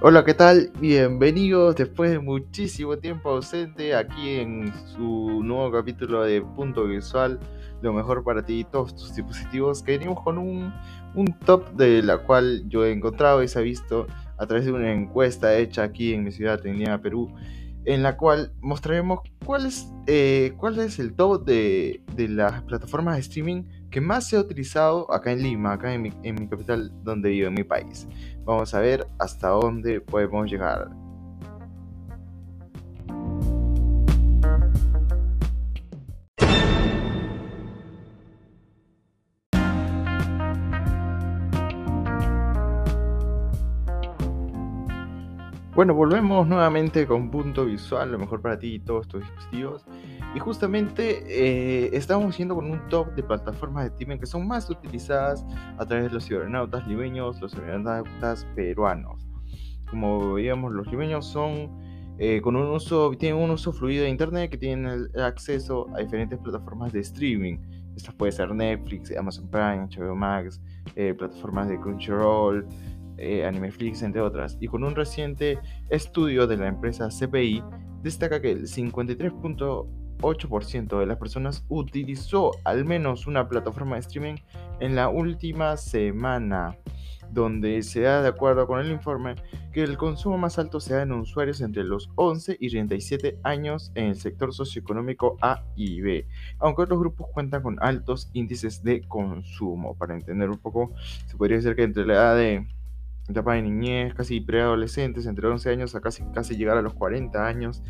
Hola, ¿qué tal? Bienvenidos después de muchísimo tiempo ausente aquí en su nuevo capítulo de Punto Visual, lo mejor para ti y todos tus dispositivos, que venimos con un, un top de la cual yo he encontrado y se ha visto a través de una encuesta hecha aquí en mi ciudad, en Lima, Perú, en la cual mostraremos cuál es, eh, cuál es el top de, de las plataformas de streaming que más se ha utilizado acá en Lima, acá en mi, capital donde vivo, en mi país. Vamos a ver hasta dónde podemos llegar. Bueno, volvemos nuevamente con punto visual, lo mejor para ti y todos tus dispositivos. Y justamente eh, estamos yendo con un top de plataformas de streaming que son más utilizadas a través de los cibernautas limeños, los cibernautas peruanos. Como veíamos, los limeños son eh, con un uso, tienen un uso fluido de internet que tienen acceso a diferentes plataformas de streaming. Estas puede ser Netflix, Amazon Prime, HBO Max, eh, plataformas de Crunchyroll, eh, Animeflix, entre otras. Y con un reciente estudio de la empresa CPI, destaca que el 53.8% de las personas utilizó al menos una plataforma de streaming en la última semana, donde se da de acuerdo con el informe que el consumo más alto se da en usuarios entre los 11 y 37 años en el sector socioeconómico A y B, aunque otros grupos cuentan con altos índices de consumo. Para entender un poco, se podría decir que entre la edad de etapa de niñez, casi preadolescentes, entre 11 años a casi, casi llegar a los 40 años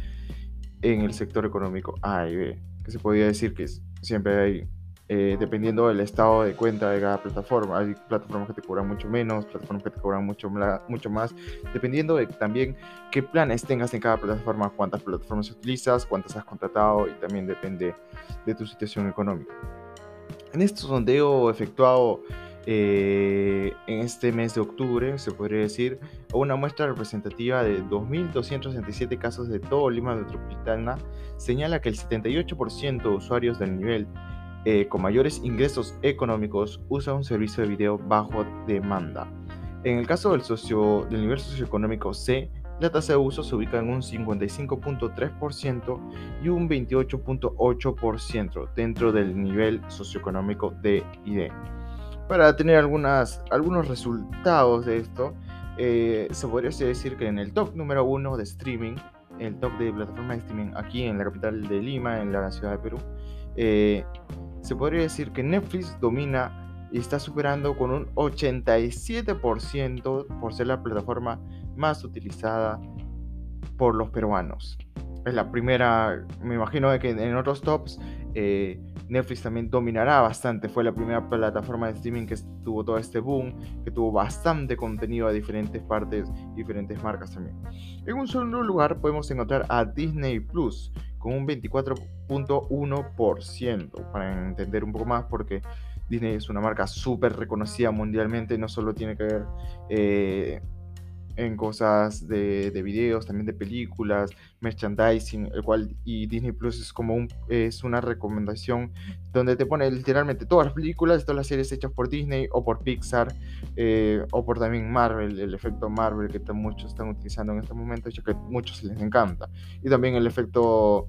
en el sector económico A y B, que se podría decir que siempre hay, eh, dependiendo del estado de cuenta de cada plataforma, hay plataformas que te cobran mucho menos, plataformas que te cobran mucho, mucho más, dependiendo de también qué planes tengas en cada plataforma, cuántas plataformas utilizas, cuántas has contratado y también depende de tu situación económica. En este sondeo efectuado eh, este mes de octubre, se podría decir, una muestra representativa de 2.267 casos de todo Lima Metropolitana señala que el 78% de usuarios del nivel eh, con mayores ingresos económicos usa un servicio de video bajo demanda. En el caso del, socio, del nivel socioeconómico C, la tasa de uso se ubica en un 55.3% y un 28.8% dentro del nivel socioeconómico D y D para tener algunos resultados de esto, eh, se podría decir que en el top número uno de streaming, el top de plataforma de streaming aquí en la capital de Lima, en la ciudad de Perú, eh, se podría decir que Netflix domina y está superando con un 87% por ser la plataforma más utilizada por los peruanos. Es la primera, me imagino que en otros tops eh, Netflix también dominará bastante. Fue la primera plataforma de streaming que tuvo todo este boom, que tuvo bastante contenido de diferentes partes, diferentes marcas también. En un solo lugar podemos encontrar a Disney Plus con un 24.1%, para entender un poco más porque Disney es una marca súper reconocida mundialmente, no solo tiene que ver... Eh, en cosas de, de, videos, también de películas, merchandising, el cual y Disney Plus es como un, es una recomendación donde te pone literalmente todas las películas, todas las series hechas por Disney o por Pixar eh, o por también Marvel, el efecto Marvel que muchos están utilizando en este momento, ya que a muchos les encanta. Y también el efecto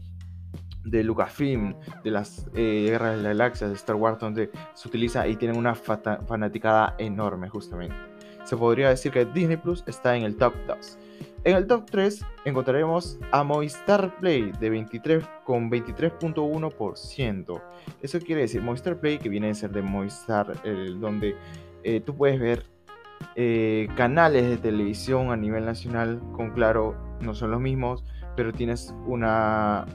de Lucasfilm, de las eh, Guerras de la Galaxia, de Star Wars, donde se utiliza y tienen una fanaticada enorme justamente se podría decir que Disney Plus está en el top 2. En el top 3 encontraremos a Movistar Play de 23 con 23.1%. Eso quiere decir Movistar Play que viene a ser de Movistar, donde eh, tú puedes ver eh, canales de televisión a nivel nacional con claro no son los mismos, pero tienes una,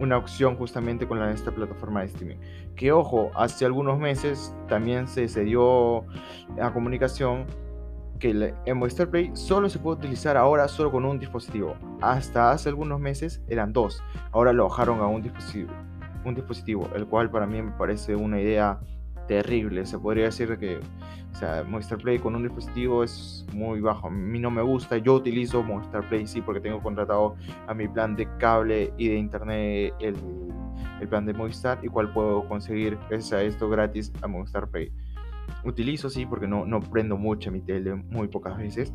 una opción justamente con la, esta plataforma de streaming. Que ojo, hace algunos meses también se, se dio a comunicación que en Movistar Play solo se puede utilizar ahora solo con un dispositivo. Hasta hace algunos meses eran dos. Ahora lo bajaron a un dispositivo. Un dispositivo, el cual para mí me parece una idea terrible. Se podría decir que o sea, Play con un dispositivo es muy bajo. A mí no me gusta. Yo utilizo Movistar Play sí porque tengo contratado a mi plan de cable y de internet el, el plan de Movistar, y cual puedo conseguir gracias a esto gratis a Movistar Play utilizo, sí, porque no, no prendo mucho mi tele muy pocas veces,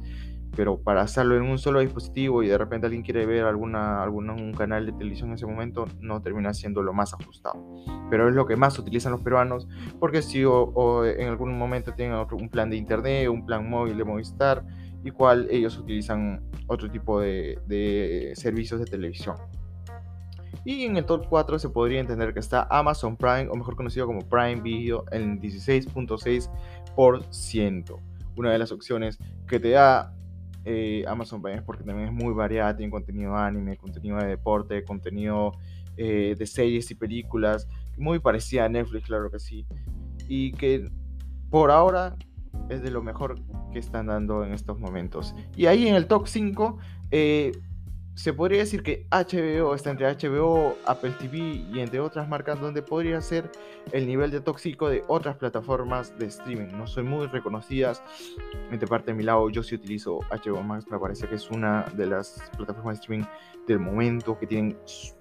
pero para hacerlo en un solo dispositivo y de repente alguien quiere ver alguna, algún un canal de televisión en ese momento, no termina siendo lo más ajustado. Pero es lo que más utilizan los peruanos, porque si o, en algún momento tienen otro, un plan de internet, un plan móvil de Movistar, y cual ellos utilizan otro tipo de, de servicios de televisión. Y en el top 4 se podría entender que está Amazon Prime, o mejor conocido como Prime Video, en 16.6%. Una de las opciones que te da eh, Amazon Prime porque también es muy variada, tiene contenido anime, contenido de deporte, contenido eh, de series y películas, muy parecida a Netflix, claro que sí. Y que por ahora es de lo mejor que están dando en estos momentos. Y ahí en el top 5 se podría decir que HBO está entre HBO, Apple TV y entre otras marcas donde podría ser el nivel de tóxico de otras plataformas de streaming. No son muy reconocidas. De parte de mi lado, yo sí utilizo HBO Max. Me parece que es una de las plataformas de streaming del momento que tienen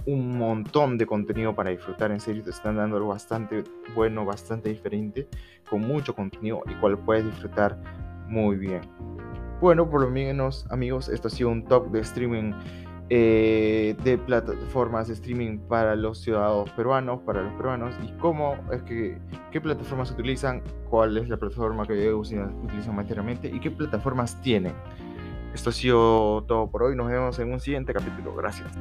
un montón de contenido para disfrutar. En serio, te están dando algo bastante bueno, bastante diferente, con mucho contenido y cual puedes disfrutar muy bien. Bueno, por lo menos amigos, esto ha sido un top de streaming eh, de plataformas de streaming para los ciudadanos peruanos, para los peruanos, y cómo es que, qué plataformas utilizan, cuál es la plataforma que utilizan mayormente y qué plataformas tienen. Esto ha sido todo por hoy, nos vemos en un siguiente capítulo, gracias.